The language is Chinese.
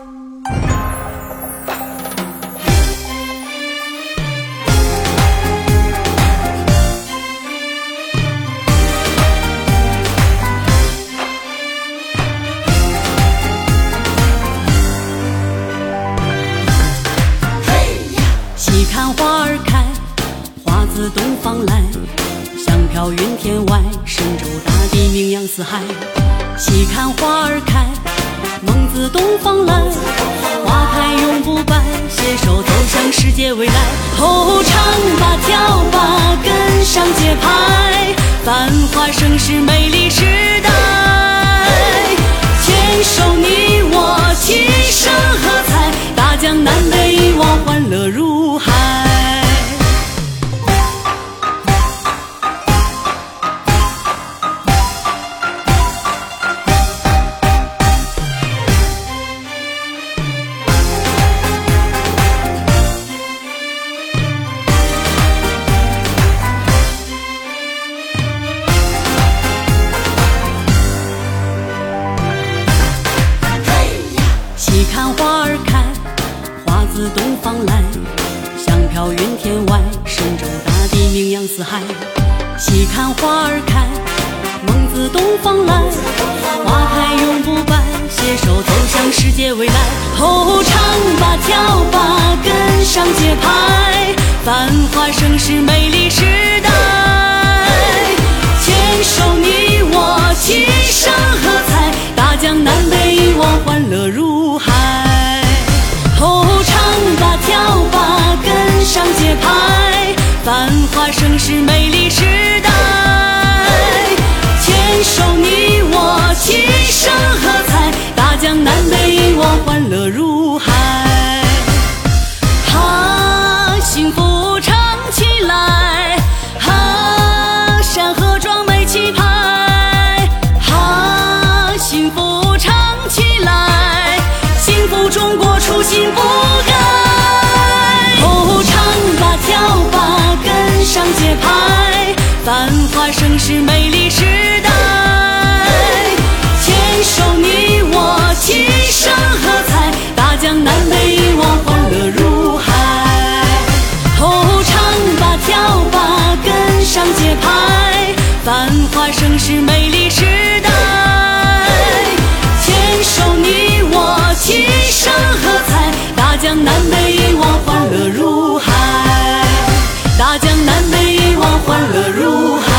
细看花儿开，花自东方来，香飘云天外，神州大地名扬四海。细看花儿开，梦自东方来，花开永不败，携手走向世界未来。哦唱吧，跳吧，跟上节拍，繁华盛世，美丽时代。牵手你来，香飘云天外，神州大地名扬四海。细看花儿开，梦自东方来，花开永不败，携手走向世界未来。哦唱吧，跳吧，跟上节拍，繁华盛世，美丽是，美丽时代。牵手你我，齐声喝彩，大江南北一望，欢乐如海。哈，幸福唱起来，繁华盛世美丽时代，牵手你我齐声喝彩，大江南北一望欢乐如海，吼唱吧，跳吧，跟上节拍，繁华盛世美丽时代，牵手你我齐声喝彩，大江南北一望欢乐如海，大江南北。欢乐如海。